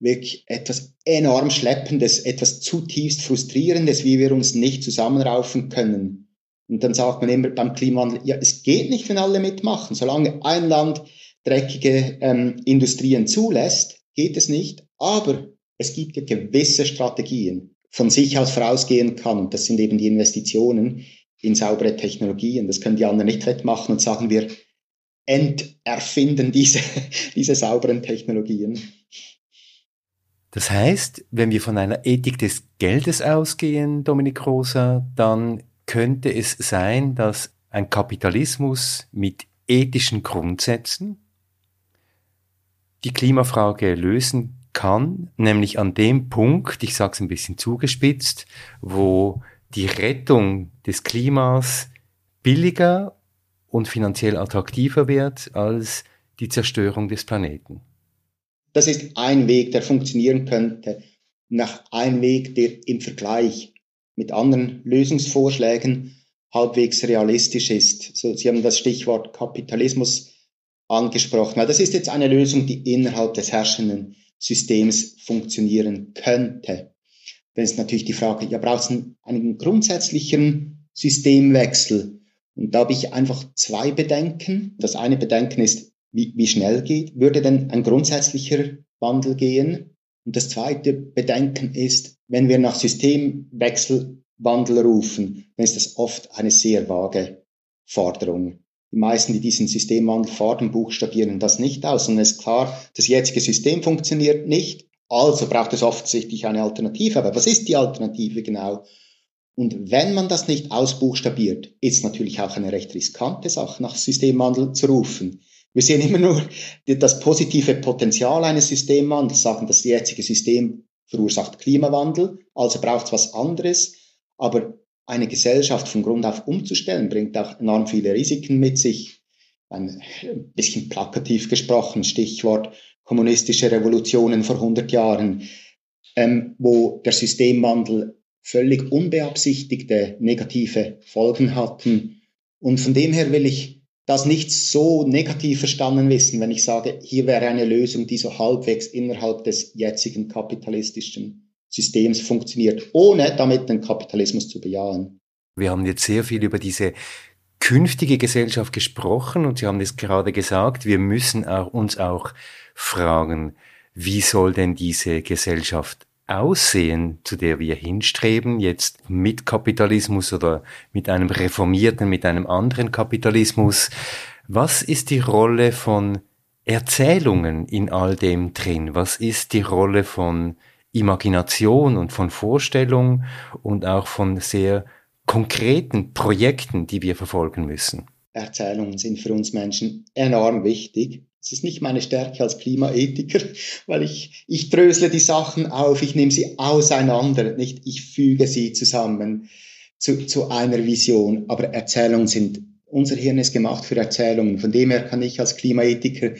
wirklich etwas enorm Schleppendes, etwas zutiefst Frustrierendes, wie wir uns nicht zusammenraufen können. Und dann sagt man immer beim Klimawandel, ja, es geht nicht, wenn alle mitmachen. Solange ein Land dreckige ähm, Industrien zulässt, geht es nicht. Aber es gibt ja gewisse Strategien, von sich aus vorausgehen kann. Das sind eben die Investitionen in saubere Technologien. Das können die anderen nicht wettmachen und sagen wir, enterfinden diese, diese sauberen Technologien. Das heißt, wenn wir von einer Ethik des Geldes ausgehen, Dominik Rosa, dann könnte es sein, dass ein Kapitalismus mit ethischen Grundsätzen die Klimafrage lösen kann, nämlich an dem Punkt, ich sage es ein bisschen zugespitzt, wo die Rettung des Klimas billiger und finanziell attraktiver wird als die Zerstörung des Planeten. Das ist ein Weg, der funktionieren könnte, nach ein Weg, der im Vergleich mit anderen Lösungsvorschlägen halbwegs realistisch ist. So, Sie haben das Stichwort Kapitalismus angesprochen. Das ist jetzt eine Lösung, die innerhalb des herrschenden Systems funktionieren könnte. Dann ist natürlich die Frage, ja, braucht es einen, einen grundsätzlichen Systemwechsel? Und da habe ich einfach zwei Bedenken. Das eine Bedenken ist, wie, wie schnell geht, würde denn ein grundsätzlicher Wandel gehen? Und das zweite Bedenken ist, wenn wir nach Systemwechselwandel rufen, dann ist das oft eine sehr vage Forderung. Die meisten, die diesen Systemwandel fordern, buchstabieren das nicht aus. Und es ist klar, das jetzige System funktioniert nicht. Also braucht es offensichtlich eine Alternative. Aber was ist die Alternative genau? Und wenn man das nicht ausbuchstabiert, ist natürlich auch eine recht riskante Sache, nach Systemwandel zu rufen. Wir sehen immer nur das positive Potenzial eines Systemwandels, sagen, das jetzige System verursacht Klimawandel, also braucht es was anderes. Aber eine Gesellschaft von Grund auf umzustellen, bringt auch enorm viele Risiken mit sich. Ein bisschen plakativ gesprochen, Stichwort kommunistische Revolutionen vor 100 Jahren, ähm, wo der Systemwandel völlig unbeabsichtigte negative Folgen hatten. Und von dem her will ich das nicht so negativ verstanden wissen, wenn ich sage, hier wäre eine Lösung, die so halbwegs innerhalb des jetzigen kapitalistischen Systems funktioniert, ohne damit den Kapitalismus zu bejahen. Wir haben jetzt sehr viel über diese künftige Gesellschaft gesprochen und Sie haben es gerade gesagt, wir müssen auch, uns auch fragen, wie soll denn diese Gesellschaft aussehen, zu der wir hinstreben, jetzt mit Kapitalismus oder mit einem reformierten, mit einem anderen Kapitalismus. Was ist die Rolle von Erzählungen in all dem drin? Was ist die Rolle von Imagination und von Vorstellung und auch von sehr konkreten Projekten, die wir verfolgen müssen? Erzählungen sind für uns Menschen enorm wichtig. Es ist nicht meine Stärke als Klimaethiker, weil ich, ich drösle die Sachen auf, ich nehme sie auseinander, nicht ich füge sie zusammen zu, zu einer Vision. Aber Erzählungen sind, unser Hirn ist gemacht für Erzählungen. Von dem her kann ich als Klimaethiker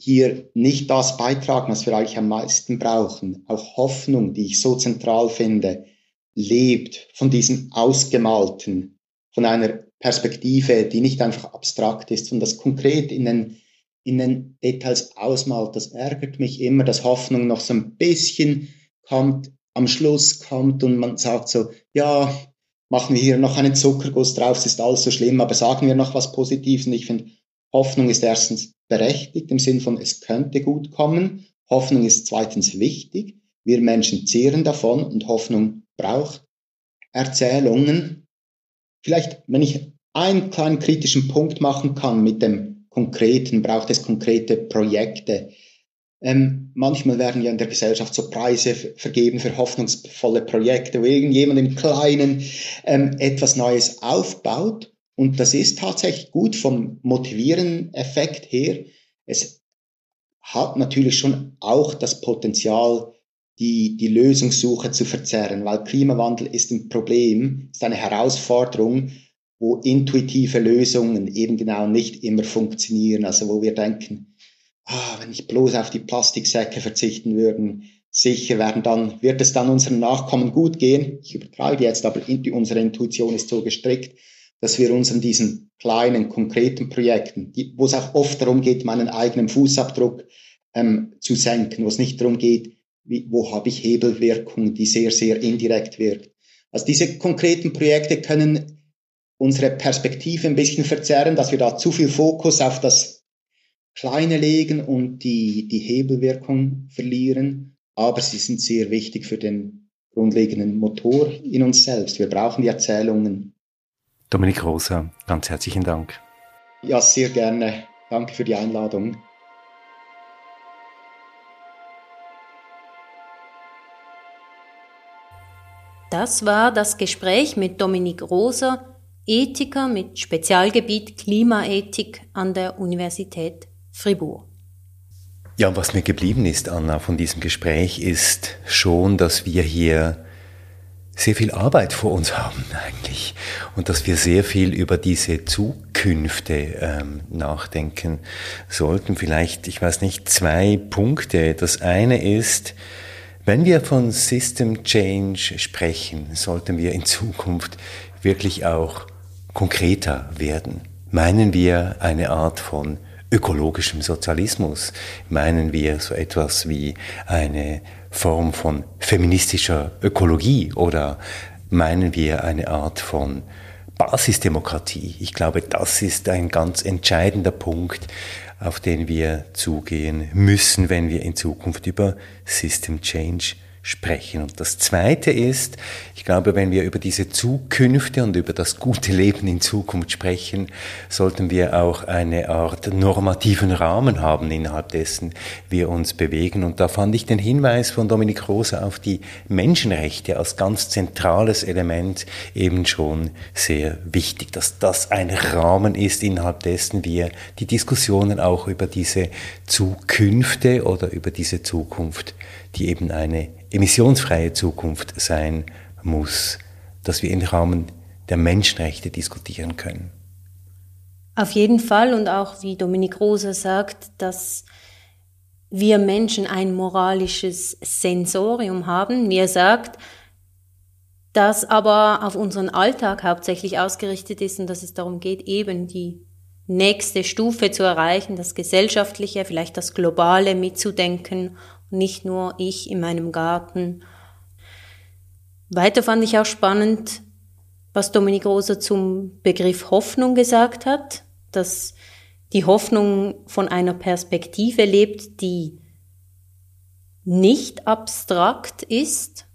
hier nicht das beitragen, was wir eigentlich am meisten brauchen. Auch Hoffnung, die ich so zentral finde, lebt von diesem Ausgemalten, von einer Perspektive, die nicht einfach abstrakt ist, sondern das konkret in den in den Details ausmalt. Das ärgert mich immer, dass Hoffnung noch so ein bisschen kommt, am Schluss kommt und man sagt so, ja, machen wir hier noch einen Zuckerguss drauf, es ist alles so schlimm, aber sagen wir noch was Positives. Und ich finde, Hoffnung ist erstens berechtigt im Sinn von, es könnte gut kommen. Hoffnung ist zweitens wichtig. Wir Menschen zehren davon und Hoffnung braucht Erzählungen. Vielleicht, wenn ich einen kleinen kritischen Punkt machen kann mit dem Konkreten, braucht es konkrete Projekte. Ähm, manchmal werden ja in der Gesellschaft so Preise vergeben für hoffnungsvolle Projekte, wo irgendjemand im Kleinen ähm, etwas Neues aufbaut. Und das ist tatsächlich gut vom motivieren Effekt her. Es hat natürlich schon auch das Potenzial, die, die Lösungssuche zu verzerren, weil Klimawandel ist ein Problem, ist eine Herausforderung, wo intuitive Lösungen eben genau nicht immer funktionieren. Also wo wir denken, ah, wenn ich bloß auf die Plastiksäcke verzichten würden, sicher werden dann, wird es dann unseren Nachkommen gut gehen. Ich übertreibe jetzt, aber unsere Intuition ist so gestrickt, dass wir uns an diesen kleinen, konkreten Projekten, die, wo es auch oft darum geht, meinen eigenen Fußabdruck ähm, zu senken, wo es nicht darum geht, wie, wo habe ich Hebelwirkung, die sehr, sehr indirekt wirkt. Also diese konkreten Projekte können unsere Perspektive ein bisschen verzerren, dass wir da zu viel Fokus auf das Kleine legen und die, die Hebelwirkung verlieren. Aber sie sind sehr wichtig für den grundlegenden Motor in uns selbst. Wir brauchen die Erzählungen. Dominik Rosa, ganz herzlichen Dank. Ja, sehr gerne. Danke für die Einladung. Das war das Gespräch mit Dominik Rosa Ethiker mit Spezialgebiet Klimaethik an der Universität Fribourg. Ja, was mir geblieben ist, Anna, von diesem Gespräch ist schon, dass wir hier sehr viel Arbeit vor uns haben eigentlich und dass wir sehr viel über diese Zukünfte ähm, nachdenken sollten. Vielleicht, ich weiß nicht, zwei Punkte. Das eine ist, wenn wir von System Change sprechen, sollten wir in Zukunft wirklich auch konkreter werden? Meinen wir eine Art von ökologischem Sozialismus? Meinen wir so etwas wie eine Form von feministischer Ökologie oder meinen wir eine Art von Basisdemokratie? Ich glaube, das ist ein ganz entscheidender Punkt, auf den wir zugehen müssen, wenn wir in Zukunft über System Change sprechen. Und das Zweite ist, ich glaube, wenn wir über diese Zukünfte und über das gute Leben in Zukunft sprechen, sollten wir auch eine Art normativen Rahmen haben, innerhalb dessen wir uns bewegen. Und da fand ich den Hinweis von Dominik Rose auf die Menschenrechte als ganz zentrales Element eben schon sehr wichtig, dass das ein Rahmen ist, innerhalb dessen wir die Diskussionen auch über diese Zukünfte oder über diese Zukunft, die eben eine emissionsfreie Zukunft sein muss, dass wir im Rahmen der Menschenrechte diskutieren können. Auf jeden Fall und auch wie Dominik Rosa sagt, dass wir Menschen ein moralisches Sensorium haben, wie er sagt, das aber auf unseren Alltag hauptsächlich ausgerichtet ist und dass es darum geht, eben die nächste Stufe zu erreichen, das Gesellschaftliche, vielleicht das Globale mitzudenken nicht nur ich in meinem Garten. Weiter fand ich auch spannend, was Dominik Rosa zum Begriff Hoffnung gesagt hat, dass die Hoffnung von einer Perspektive lebt, die nicht abstrakt ist,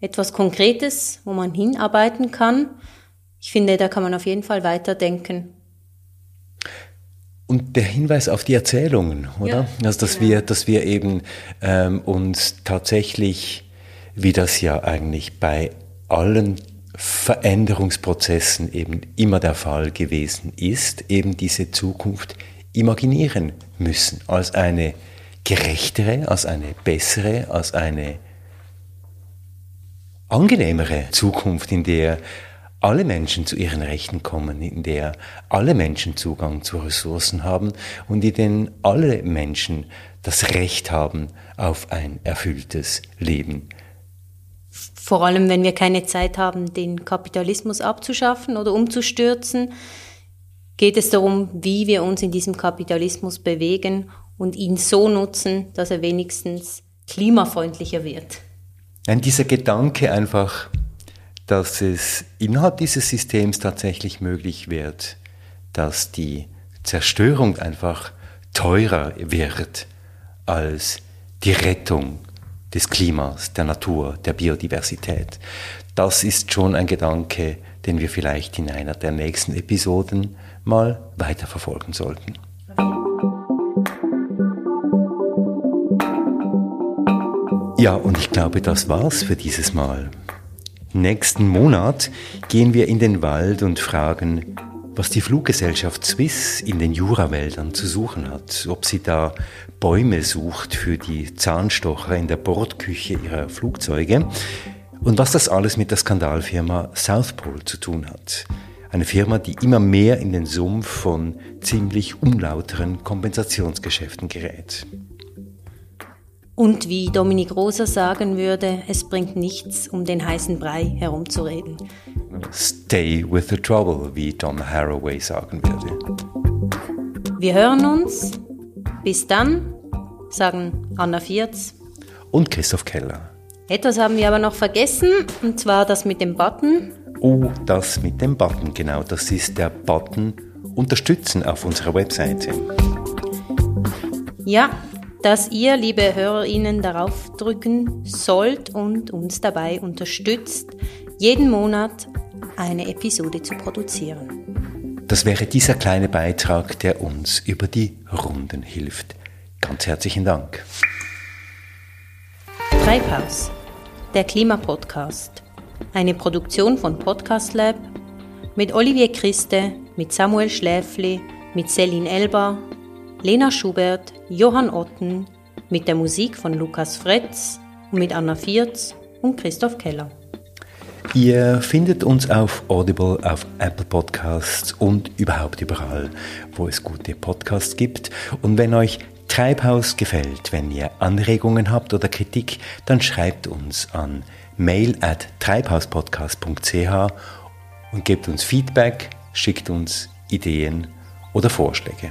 etwas Konkretes, wo man hinarbeiten kann. Ich finde, da kann man auf jeden Fall weiterdenken. Und der Hinweis auf die Erzählungen, oder? Ja, also, dass genau. wir, dass wir eben ähm, uns tatsächlich, wie das ja eigentlich bei allen Veränderungsprozessen eben immer der Fall gewesen ist, eben diese Zukunft imaginieren müssen als eine gerechtere, als eine bessere, als eine angenehmere Zukunft, in der alle Menschen zu ihren Rechten kommen, in der alle Menschen Zugang zu Ressourcen haben und in denen alle Menschen das Recht haben auf ein erfülltes Leben. Vor allem, wenn wir keine Zeit haben, den Kapitalismus abzuschaffen oder umzustürzen, geht es darum, wie wir uns in diesem Kapitalismus bewegen und ihn so nutzen, dass er wenigstens klimafreundlicher wird. Nein, dieser Gedanke einfach dass es innerhalb dieses Systems tatsächlich möglich wird, dass die Zerstörung einfach teurer wird als die Rettung des Klimas, der Natur, der Biodiversität. Das ist schon ein Gedanke, den wir vielleicht in einer der nächsten Episoden mal weiterverfolgen sollten. Ja, und ich glaube, das war's für dieses Mal. Nächsten Monat gehen wir in den Wald und fragen, was die Fluggesellschaft Swiss in den Jurawäldern zu suchen hat, ob sie da Bäume sucht für die Zahnstocher in der Bordküche ihrer Flugzeuge und was das alles mit der Skandalfirma South Pole zu tun hat. Eine Firma, die immer mehr in den Sumpf von ziemlich unlauteren Kompensationsgeschäften gerät. Und wie Dominik Rosa sagen würde, es bringt nichts, um den heißen Brei herumzureden. Stay with the trouble, wie Don Haraway sagen würde. Wir hören uns. Bis dann, sagen Anna Vierz und Christoph Keller. Etwas haben wir aber noch vergessen, und zwar das mit dem Button. Oh, das mit dem Button, genau. Das ist der Button Unterstützen auf unserer Webseite. Ja, dass ihr, liebe HörerInnen, darauf drücken sollt und uns dabei unterstützt, jeden Monat eine Episode zu produzieren. Das wäre dieser kleine Beitrag, der uns über die Runden hilft. Ganz herzlichen Dank. Treibhaus, der Klimapodcast. Eine Produktion von Podcast Lab mit Olivier Christe, mit Samuel Schläfli, mit Celine Elber, Lena Schubert, Johann Otten, mit der Musik von Lukas Fretz und mit Anna Vierz und Christoph Keller. Ihr findet uns auf Audible, auf Apple Podcasts und überhaupt überall, wo es gute Podcasts gibt. Und wenn euch Treibhaus gefällt, wenn ihr Anregungen habt oder Kritik, dann schreibt uns an mail at treibhauspodcast.ch und gebt uns Feedback, schickt uns Ideen oder Vorschläge.